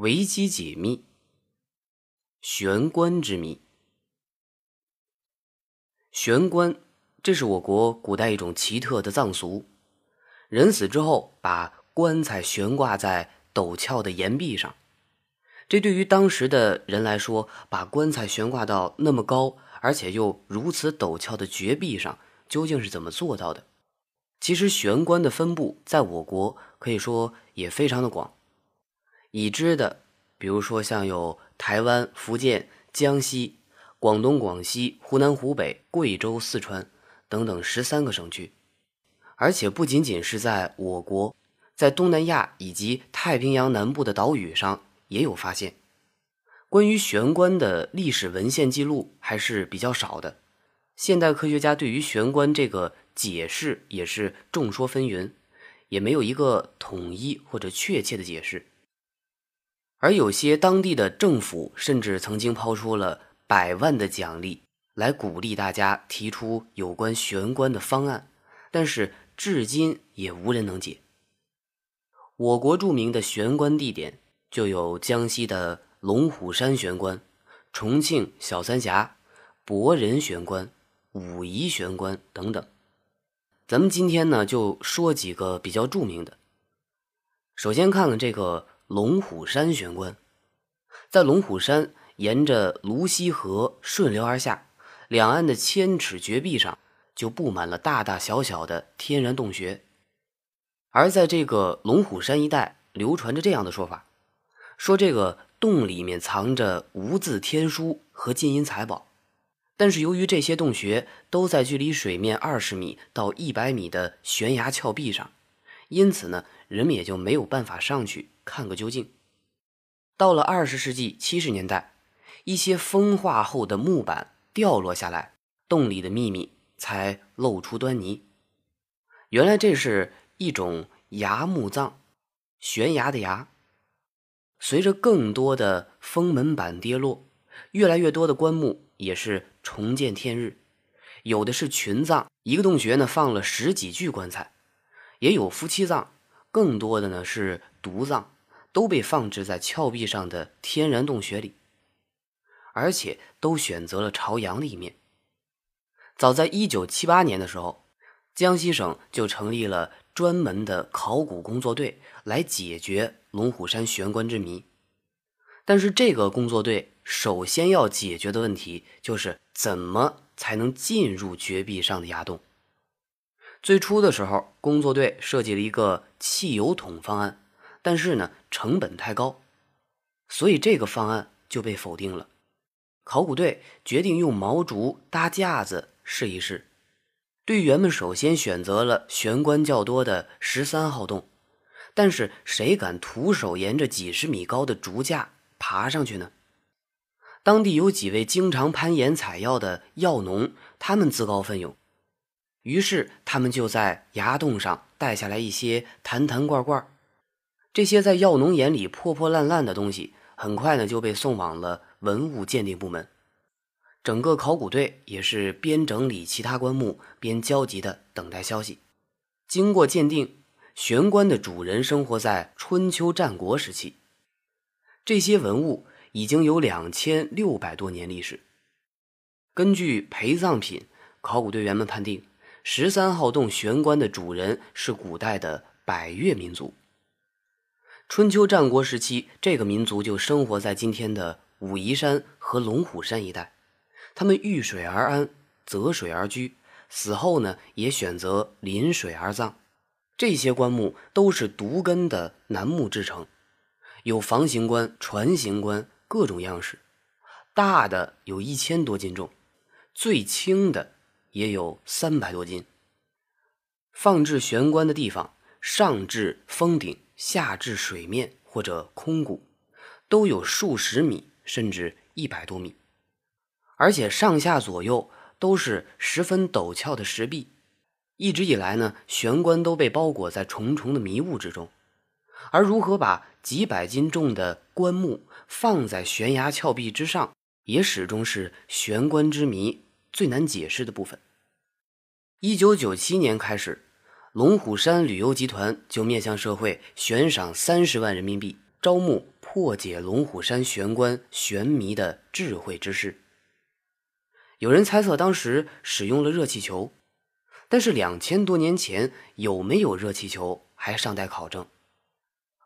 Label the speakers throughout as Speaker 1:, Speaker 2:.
Speaker 1: 维基解密，玄关之谜。玄关，这是我国古代一种奇特的葬俗。人死之后，把棺材悬挂在陡峭的岩壁上。这对于当时的人来说，把棺材悬挂到那么高，而且又如此陡峭的绝壁上，究竟是怎么做到的？其实，玄关的分布在我国可以说也非常的广。已知的，比如说像有台湾、福建、江西、广东、广西、湖南、湖北、贵州、四川等等十三个省区，而且不仅仅是在我国，在东南亚以及太平洋南部的岛屿上也有发现。关于玄关的历史文献记录还是比较少的，现代科学家对于玄关这个解释也是众说纷纭，也没有一个统一或者确切的解释。而有些当地的政府甚至曾经抛出了百万的奖励，来鼓励大家提出有关玄关的方案，但是至今也无人能解。我国著名的玄关地点就有江西的龙虎山玄关、重庆小三峡、博仁玄关、武夷玄关等等。咱们今天呢，就说几个比较著名的。首先看看这个。龙虎山玄关，在龙虎山沿着泸溪河顺流而下，两岸的千尺绝壁上就布满了大大小小的天然洞穴。而在这个龙虎山一带，流传着这样的说法：说这个洞里面藏着无字天书和金银财宝，但是由于这些洞穴都在距离水面二十米到一百米的悬崖峭壁上，因此呢，人们也就没有办法上去。看个究竟。到了二十世纪七十年代，一些风化后的木板掉落下来，洞里的秘密才露出端倪。原来这是一种崖墓葬，悬崖的崖。随着更多的封门板跌落，越来越多的棺木也是重见天日。有的是群葬，一个洞穴呢放了十几具棺材；也有夫妻葬，更多的呢是独葬。都被放置在峭壁上的天然洞穴里，而且都选择了朝阳的一面。早在一九七八年的时候，江西省就成立了专门的考古工作队来解决龙虎山悬棺之谜。但是，这个工作队首先要解决的问题就是怎么才能进入绝壁上的崖洞。最初的时候，工作队设计了一个汽油桶方案。但是呢，成本太高，所以这个方案就被否定了。考古队决定用毛竹搭架子试一试。队员们首先选择了玄关较多的十三号洞，但是谁敢徒手沿着几十米高的竹架爬上去呢？当地有几位经常攀岩采药的药农，他们自告奋勇，于是他们就在崖洞上带下来一些坛坛罐罐。这些在药农眼里破破烂烂的东西，很快呢就被送往了文物鉴定部门。整个考古队也是边整理其他棺木，边焦急地等待消息。经过鉴定，玄关的主人生活在春秋战国时期。这些文物已经有两千六百多年历史。根据陪葬品，考古队员们判定，十三号洞玄关的主人是古代的百越民族。春秋战国时期，这个民族就生活在今天的武夷山和龙虎山一带。他们遇水而安，择水而居，死后呢也选择临水而葬。这些棺木都是独根的楠木制成，有房形棺、船形棺各种样式，大的有一千多斤重，最轻的也有三百多斤。放置玄关的地方，上至峰顶。下至水面或者空谷，都有数十米甚至一百多米，而且上下左右都是十分陡峭的石壁。一直以来呢，玄关都被包裹在重重的迷雾之中。而如何把几百斤重的棺木放在悬崖峭壁之上，也始终是玄关之谜最难解释的部分。一九九七年开始。龙虎山旅游集团就面向社会悬赏三十万人民币，招募破解龙虎山玄关玄谜的智慧之士。有人猜测当时使用了热气球，但是两千多年前有没有热气球还尚待考证。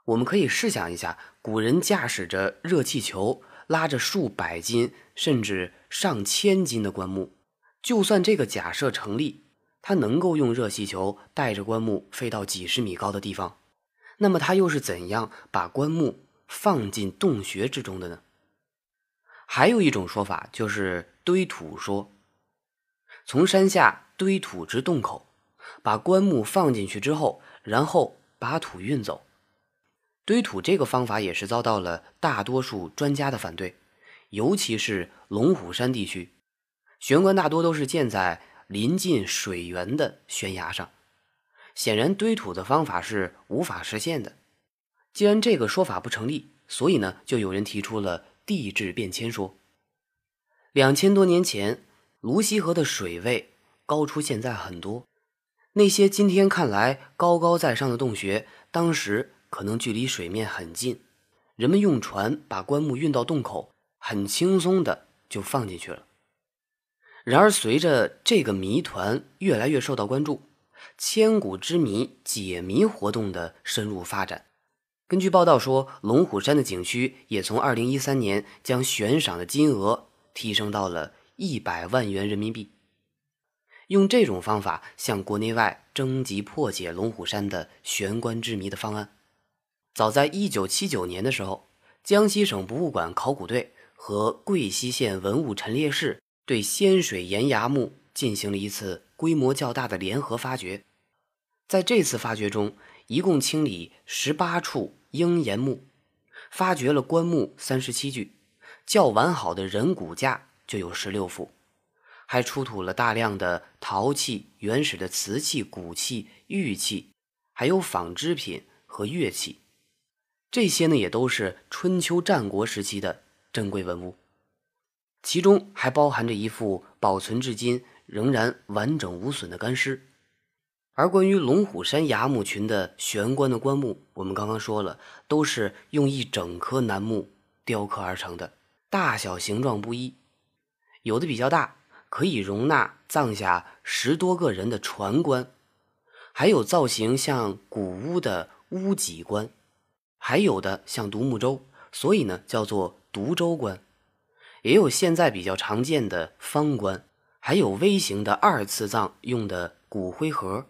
Speaker 1: 我们可以试想一下，古人驾驶着热气球，拉着数百斤甚至上千斤的棺木，就算这个假设成立，他能够用热气球带着棺木飞到几十米高的地方，那么他又是怎样把棺木放进洞穴之中的呢？还有一种说法就是堆土说，从山下堆土至洞口，把棺木放进去之后，然后把土运走。堆土这个方法也是遭到了大多数专家的反对，尤其是龙虎山地区，玄关大多都是建在临近水源的悬崖上，显然堆土的方法是无法实现的。既然这个说法不成立，所以呢，就有人提出了。地质变迁说，两千多年前，泸溪河的水位高出现在很多。那些今天看来高高在上的洞穴，当时可能距离水面很近。人们用船把棺木运到洞口，很轻松的就放进去了。然而，随着这个谜团越来越受到关注，千古之谜解谜活动的深入发展。根据报道说，龙虎山的景区也从2013年将悬赏的金额提升到了一百万元人民币。用这种方法向国内外征集破解龙虎山的玄关之谜的方案。早在1979年的时候，江西省博物馆考古队和贵溪县文物陈列室对仙水岩崖墓进行了一次规模较大的联合发掘。在这次发掘中，一共清理十八处鹰岩墓，发掘了棺木三十七具，较完好的人骨架就有十六副，还出土了大量的陶器、原始的瓷器、骨器、玉器，还有纺织品和乐器。这些呢，也都是春秋战国时期的珍贵文物，其中还包含着一副保存至今仍然完整无损的干尸。而关于龙虎山崖墓群的玄关的棺木，我们刚刚说了，都是用一整棵楠木雕刻而成的，大小形状不一，有的比较大，可以容纳葬下十多个人的船棺，还有造型像古屋的屋脊棺，还有的像独木舟，所以呢叫做独舟棺，也有现在比较常见的方棺，还有微型的二次葬用的骨灰盒。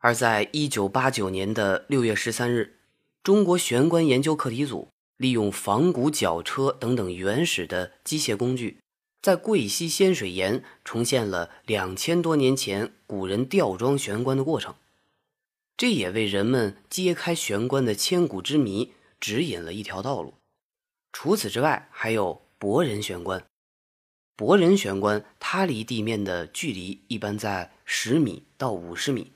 Speaker 1: 而在一九八九年的六月十三日，中国玄关研究课题组利用仿古绞车等等原始的机械工具，在贵溪仙水岩重现了两千多年前古人吊装玄关的过程，这也为人们揭开玄关的千古之谜指引了一条道路。除此之外，还有博人玄关。博人玄关它离地面的距离一般在十米到五十米。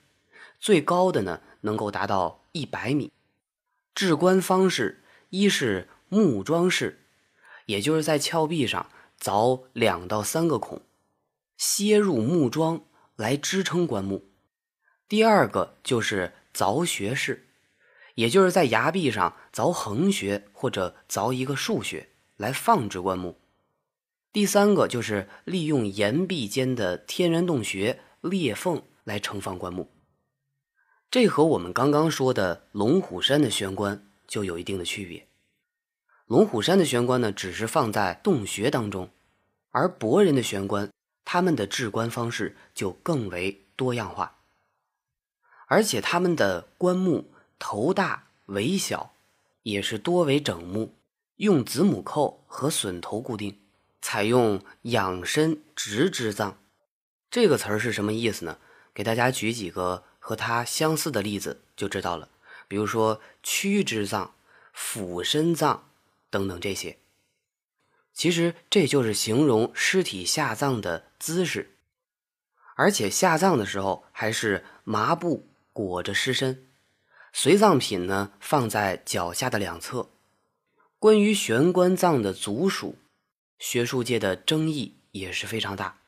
Speaker 1: 最高的呢，能够达到一百米。置棺方式一是木桩式，也就是在峭壁上凿两到三个孔，楔入木桩来支撑棺木；第二个就是凿穴式，也就是在崖壁上凿横穴或者凿一个竖穴来放置棺木；第三个就是利用岩壁间的天然洞穴裂缝来盛放棺木。这和我们刚刚说的龙虎山的玄关就有一定的区别。龙虎山的玄关呢，只是放在洞穴当中，而博人的玄关，他们的置棺方式就更为多样化，而且他们的棺木头大尾小，也是多为整木，用子母扣和榫头固定，采用仰身直支葬。这个词儿是什么意思呢？给大家举几个。和它相似的例子就知道了，比如说屈肢葬、俯身葬等等这些。其实这就是形容尸体下葬的姿势，而且下葬的时候还是麻布裹着尸身，随葬品呢放在脚下的两侧。关于玄关葬的族属，学术界的争议也是非常大，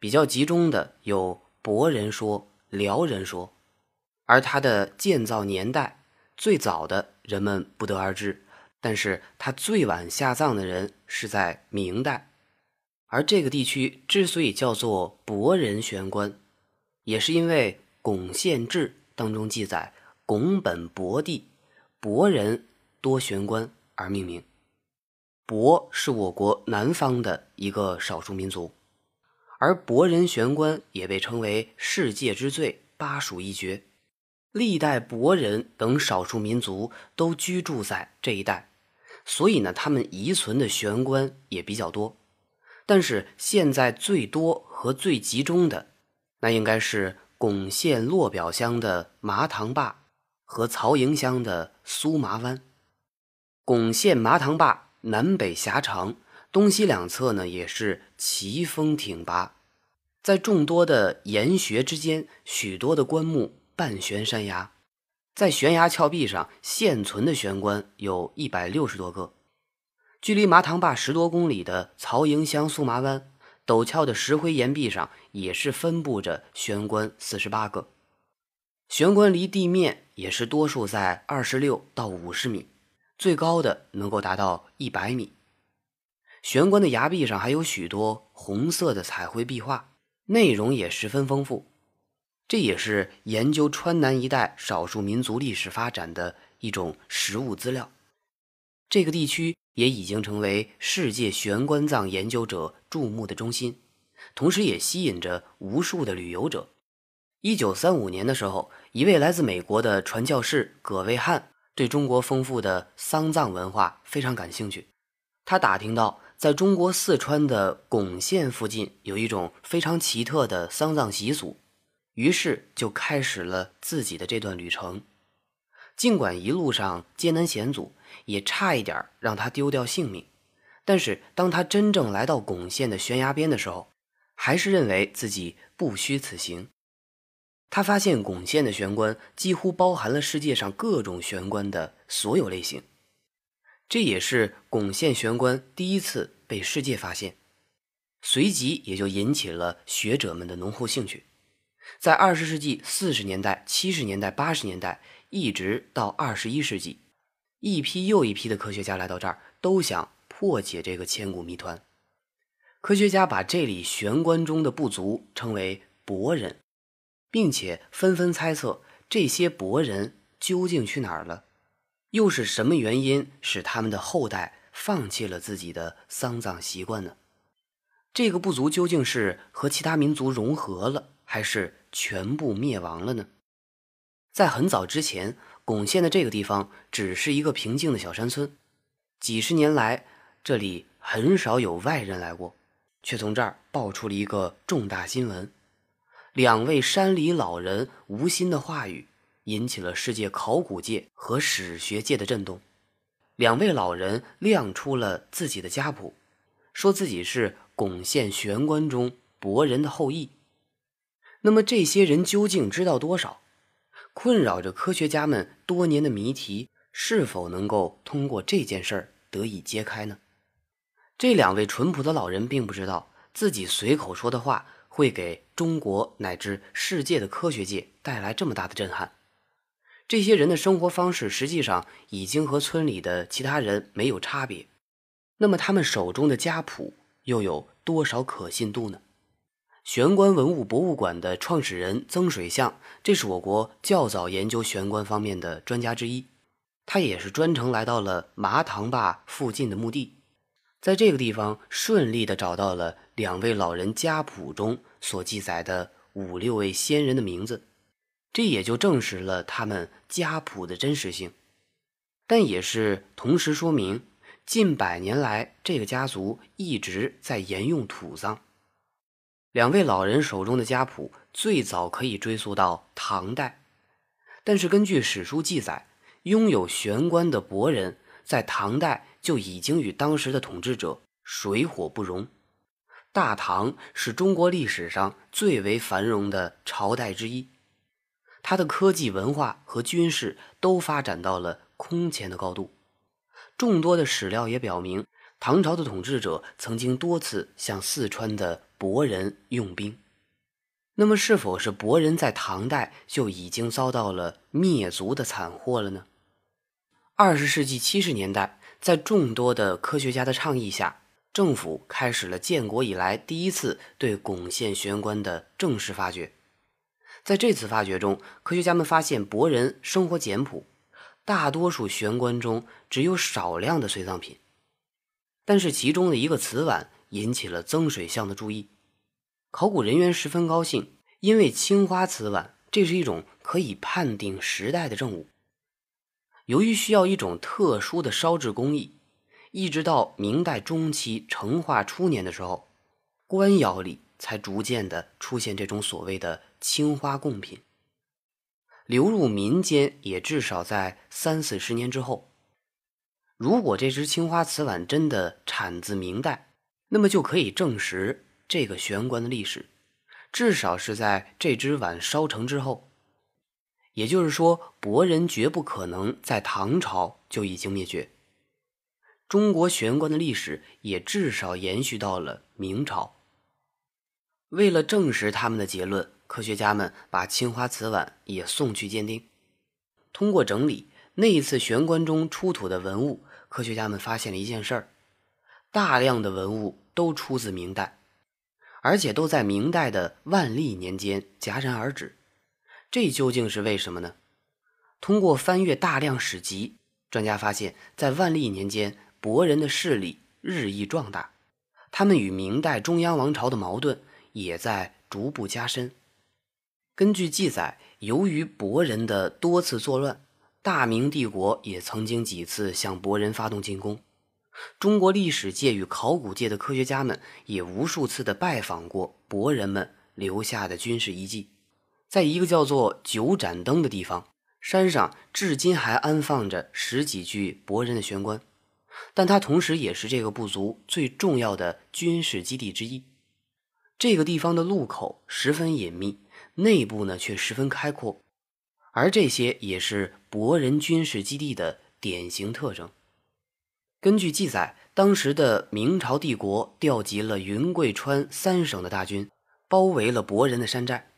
Speaker 1: 比较集中的有博人说。辽人说，而它的建造年代最早的人们不得而知，但是他最晚下葬的人是在明代。而这个地区之所以叫做博人玄关，也是因为《巩县志》当中记载拱本博地，博人多玄关而命名。博是我国南方的一个少数民族，而博人玄关也被称为世界之最、巴蜀一绝。历代博人等少数民族都居住在这一带，所以呢，他们遗存的玄关也比较多。但是现在最多和最集中的，那应该是巩县洛表乡的麻塘坝和曹营乡的苏麻湾。巩县麻塘坝。南北狭长，东西两侧呢也是奇峰挺拔，在众多的岩穴之间，许多的棺木半悬山崖，在悬崖峭壁上现存的玄关有一百六十多个。距离麻塘坝十多公里的曹营乡苏麻湾陡峭的石灰岩壁上，也是分布着玄关四十八个。玄关离地面也是多数在二十六到五十米。最高的能够达到一百米。玄关的崖壁上还有许多红色的彩绘壁画，内容也十分丰富。这也是研究川南一带少数民族历史发展的一种实物资料。这个地区也已经成为世界玄关葬研究者注目的中心，同时也吸引着无数的旅游者。一九三五年的时候，一位来自美国的传教士葛维汉。对中国丰富的丧葬文化非常感兴趣，他打听到在中国四川的巩县附近有一种非常奇特的丧葬习俗，于是就开始了自己的这段旅程。尽管一路上艰难险阻，也差一点让他丢掉性命，但是当他真正来到巩县的悬崖边的时候，还是认为自己不虚此行。他发现巩县的玄关几乎包含了世界上各种玄关的所有类型，这也是巩县玄关第一次被世界发现，随即也就引起了学者们的浓厚兴趣。在二十世纪四十年代、七十年代、八十年代，一直到二十一世纪，一批又一批的科学家来到这儿，都想破解这个千古谜团。科学家把这里玄关中的不足称为“博人”。并且纷纷猜测这些博人究竟去哪儿了，又是什么原因使他们的后代放弃了自己的丧葬习惯呢？这个部族究竟是和其他民族融合了，还是全部灭亡了呢？在很早之前，巩县的这个地方只是一个平静的小山村，几十年来这里很少有外人来过，却从这儿爆出了一个重大新闻。两位山里老人无心的话语，引起了世界考古界和史学界的震动。两位老人亮出了自己的家谱，说自己是巩县玄关中博人的后裔。那么这些人究竟知道多少？困扰着科学家们多年的谜题，是否能够通过这件事儿得以揭开呢？这两位淳朴的老人并不知道自己随口说的话。会给中国乃至世界的科学界带来这么大的震撼。这些人的生活方式实际上已经和村里的其他人没有差别。那么他们手中的家谱又有多少可信度呢？玄关文物博物馆的创始人曾水相，这是我国较早研究玄关方面的专家之一。他也是专程来到了麻塘坝附近的墓地，在这个地方顺利的找到了两位老人家谱中。所记载的五六位先人的名字，这也就证实了他们家谱的真实性，但也是同时说明近百年来这个家族一直在沿用土葬。两位老人手中的家谱最早可以追溯到唐代，但是根据史书记载，拥有玄关的博人在唐代就已经与当时的统治者水火不容。大唐是中国历史上最为繁荣的朝代之一，它的科技、文化和军事都发展到了空前的高度。众多的史料也表明，唐朝的统治者曾经多次向四川的博人用兵。那么，是否是博人在唐代就已经遭到了灭族的惨祸了呢？二十世纪七十年代，在众多的科学家的倡议下，政府开始了建国以来第一次对巩县玄关的正式发掘。在这次发掘中，科学家们发现博人生活简朴，大多数玄关中只有少量的随葬品。但是其中的一个瓷碗引起了曾水相的注意，考古人员十分高兴，因为青花瓷碗这是一种可以判定时代的证物。由于需要一种特殊的烧制工艺，一直到明代中期成化初年的时候，官窑里才逐渐的出现这种所谓的青花贡品。流入民间也至少在三四十年之后。如果这只青花瓷碗真的产自明代，那么就可以证实这个玄关的历史，至少是在这只碗烧成之后。也就是说，博人绝不可能在唐朝就已经灭绝。中国玄关的历史也至少延续到了明朝。为了证实他们的结论，科学家们把青花瓷碗也送去鉴定。通过整理那一次玄关中出土的文物，科学家们发现了一件事儿：大量的文物都出自明代，而且都在明代的万历年间戛然而止。这究竟是为什么呢？通过翻阅大量史籍，专家发现，在万历年间，博人的势力日益壮大，他们与明代中央王朝的矛盾也在逐步加深。根据记载，由于博人的多次作乱，大明帝国也曾经几次向博人发动进攻。中国历史界与考古界的科学家们也无数次的拜访过博人们留下的军事遗迹。在一个叫做九盏灯的地方，山上至今还安放着十几具博人的玄关，但它同时也是这个部族最重要的军事基地之一。这个地方的入口十分隐秘，内部呢却十分开阔，而这些也是博人军事基地的典型特征。根据记载，当时的明朝帝国调集了云贵川三省的大军，包围了博人的山寨。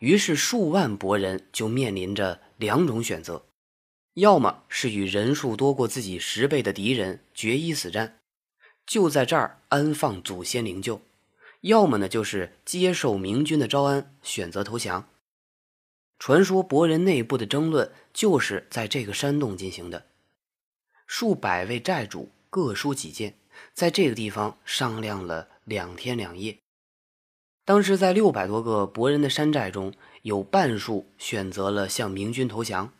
Speaker 1: 于是，数万博人就面临着两种选择：要么是与人数多过自己十倍的敌人决一死战，就在这儿安放祖先灵柩；要么呢，就是接受明军的招安，选择投降。传说博人内部的争论就是在这个山洞进行的，数百位寨主各抒己见，在这个地方商量了两天两夜。当时在六百多个博人的山寨中，有半数选择了向明军投降。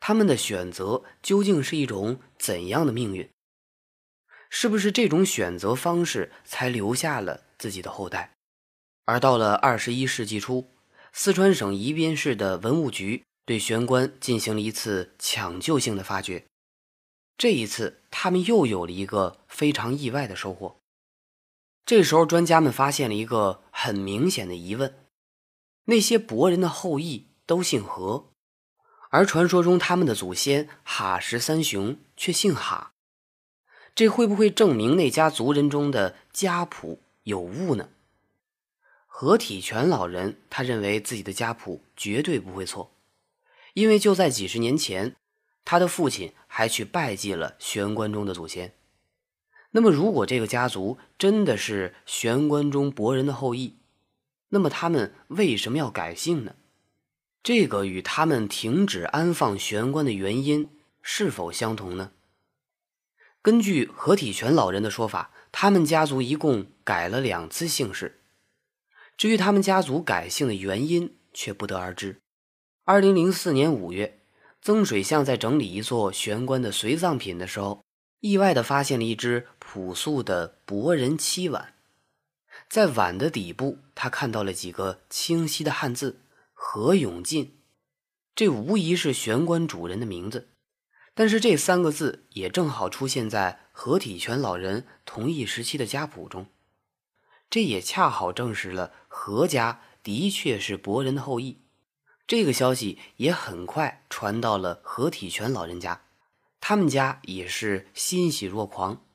Speaker 1: 他们的选择究竟是一种怎样的命运？是不是这种选择方式才留下了自己的后代？而到了二十一世纪初，四川省宜宾市的文物局对玄关进行了一次抢救性的发掘。这一次，他们又有了一个非常意外的收获。这时候，专家们发现了一个很明显的疑问：那些博人的后裔都姓何，而传说中他们的祖先哈什三雄却姓哈，这会不会证明那家族人中的家谱有误呢？何体全老人他认为自己的家谱绝对不会错，因为就在几十年前，他的父亲还去拜祭了玄关中的祖先。那么，如果这个家族真的是玄关中博人的后裔，那么他们为什么要改姓呢？这个与他们停止安放玄关的原因是否相同呢？根据何体全老人的说法，他们家族一共改了两次姓氏。至于他们家族改姓的原因，却不得而知。二零零四年五月，曾水相在整理一座玄关的随葬品的时候。意外的发现了一只朴素的博人漆碗，在碗的底部，他看到了几个清晰的汉字“何永进”，这无疑是玄关主人的名字。但是这三个字也正好出现在何体全老人同一时期的家谱中，这也恰好证实了何家的确是博人的后裔。这个消息也很快传到了何体全老人家。他们家也是欣喜若狂，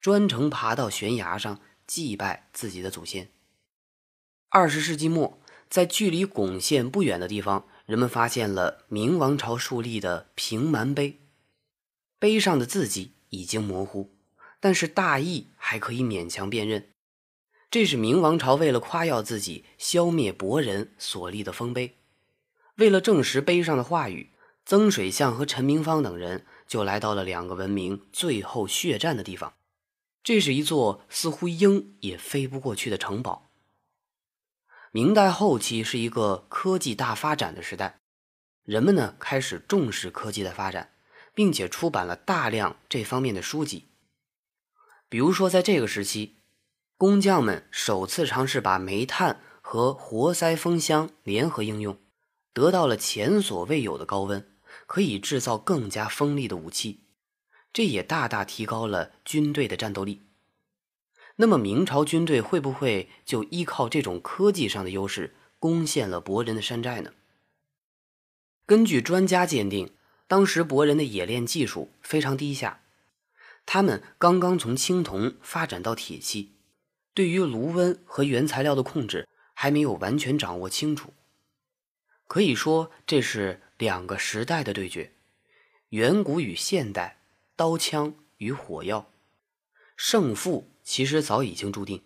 Speaker 1: 专程爬到悬崖上祭拜自己的祖先。二十世纪末，在距离巩县不远的地方，人们发现了明王朝树立的平蛮碑，碑上的字迹已经模糊，但是大意还可以勉强辨认。这是明王朝为了夸耀自己消灭伯人所立的丰碑。为了证实碑上的话语，曾水相和陈明芳等人就来到了两个文明最后血战的地方。这是一座似乎鹰也飞不过去的城堡。明代后期是一个科技大发展的时代，人们呢开始重视科技的发展，并且出版了大量这方面的书籍。比如说，在这个时期。工匠们首次尝试把煤炭和活塞风箱联合应用，得到了前所未有的高温，可以制造更加锋利的武器，这也大大提高了军队的战斗力。那么，明朝军队会不会就依靠这种科技上的优势攻陷了博人的山寨呢？根据专家鉴定，当时博人的冶炼技术非常低下，他们刚刚从青铜发展到铁器。对于炉温和原材料的控制还没有完全掌握清楚，可以说这是两个时代的对决：远古与现代，刀枪与火药。胜负其实早已经注定。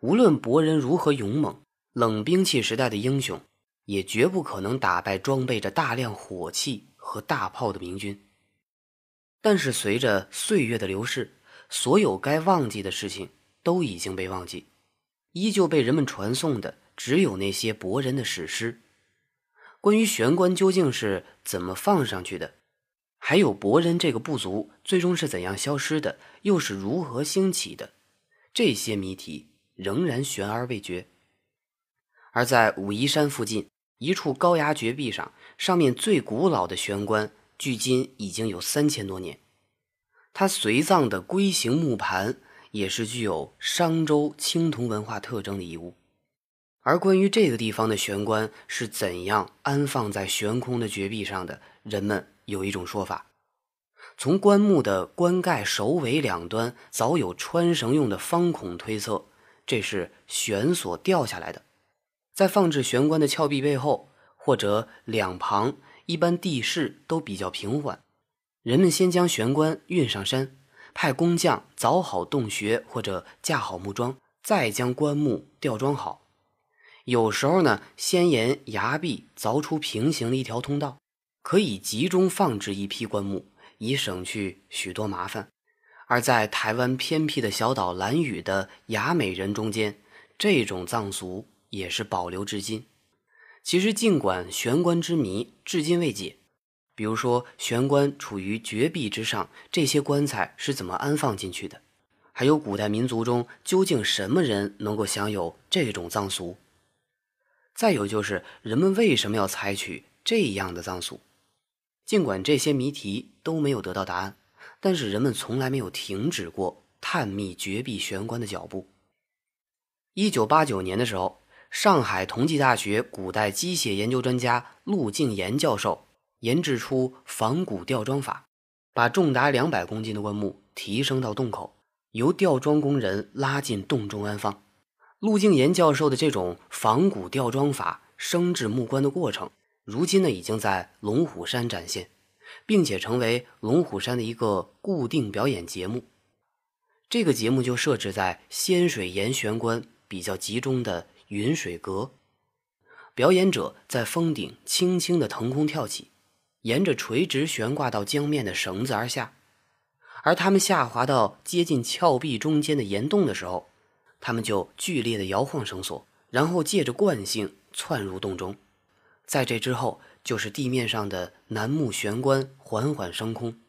Speaker 1: 无论博人如何勇猛，冷兵器时代的英雄也绝不可能打败装备着大量火器和大炮的明军。但是随着岁月的流逝，所有该忘记的事情。都已经被忘记，依旧被人们传颂的只有那些博人的史诗。关于玄关究竟是怎么放上去的，还有博人这个部族最终是怎样消失的，又是如何兴起的，这些谜题仍然悬而未决。而在武夷山附近一处高崖绝壁上，上面最古老的玄关，距今已经有三千多年。它随葬的龟形木盘。也是具有商周青铜文化特征的遗物，而关于这个地方的玄关是怎样安放在悬空的绝壁上的，人们有一种说法：从棺木的棺盖首尾两端早有穿绳用的方孔推测，这是悬索掉下来的。在放置悬棺的峭壁背后或者两旁，一般地势都比较平缓，人们先将悬棺运上山。派工匠凿好洞穴或者架好木桩，再将棺木吊装好。有时候呢，先沿崖壁凿出平行的一条通道，可以集中放置一批棺木，以省去许多麻烦。而在台湾偏僻的小岛兰屿的雅美人中间，这种葬俗也是保留至今。其实，尽管悬棺之谜至今未解。比如说，玄关处于绝壁之上，这些棺材是怎么安放进去的？还有古代民族中究竟什么人能够享有这种葬俗？再有就是人们为什么要采取这样的葬俗？尽管这些谜题都没有得到答案，但是人们从来没有停止过探秘绝壁玄关的脚步。一九八九年的时候，上海同济大学古代机械研究专家陆敬言教授。研制出仿古吊装法，把重达两百公斤的棺木提升到洞口，由吊装工人拉进洞中安放。陆敬言教授的这种仿古吊装法升制木棺的过程，如今呢已经在龙虎山展现，并且成为龙虎山的一个固定表演节目。这个节目就设置在仙水岩玄关比较集中的云水阁，表演者在峰顶轻轻的腾空跳起。沿着垂直悬挂到江面的绳子而下，而他们下滑到接近峭壁中间的岩洞的时候，他们就剧烈的摇晃绳索，然后借着惯性窜入洞中。在这之后，就是地面上的楠木悬棺缓缓升空，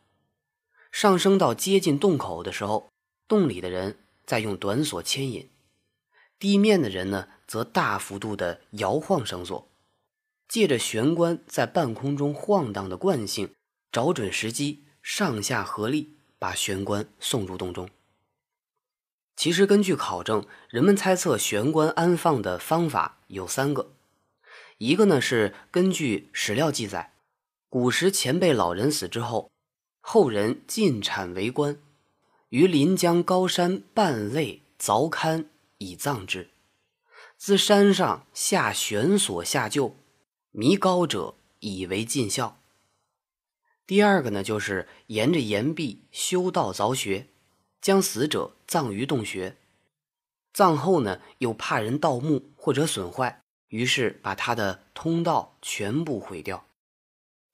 Speaker 1: 上升到接近洞口的时候，洞里的人在用短索牵引，地面的人呢则大幅度的摇晃绳索。借着玄关在半空中晃荡的惯性，找准时机，上下合力把玄关送入洞中。其实，根据考证，人们猜测玄关安放的方法有三个：一个呢是根据史料记载，古时前辈老人死之后，后人进产为棺，于临江高山半肋凿龛以葬之，自山上下悬索下救。迷高者以为尽孝。第二个呢，就是沿着岩壁修道凿穴，将死者葬于洞穴。葬后呢，又怕人盗墓或者损坏，于是把他的通道全部毁掉。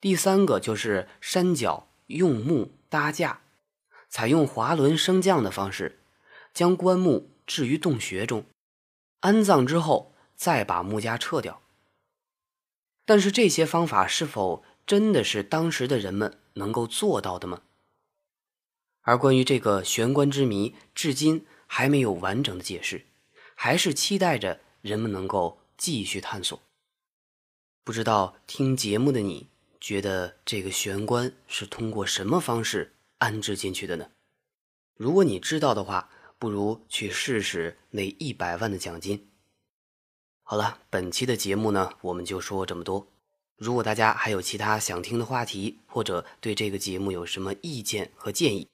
Speaker 1: 第三个就是山脚用木搭架，采用滑轮升降的方式，将棺木置于洞穴中，安葬之后再把木架撤掉。但是这些方法是否真的是当时的人们能够做到的吗？而关于这个玄关之谜，至今还没有完整的解释，还是期待着人们能够继续探索。不知道听节目的你，觉得这个玄关是通过什么方式安置进去的呢？如果你知道的话，不如去试试那一百万的奖金。好了，本期的节目呢，我们就说这么多。如果大家还有其他想听的话题，或者对这个节目有什么意见和建议，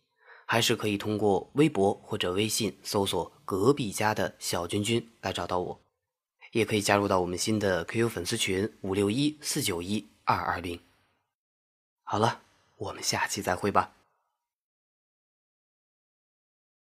Speaker 1: 还是可以通过微博或者微信搜索“隔壁家的小君君”来找到我，也可以加入到我们新的 QQ 粉丝群五六一四九一二二零。好了，我们下期再会吧。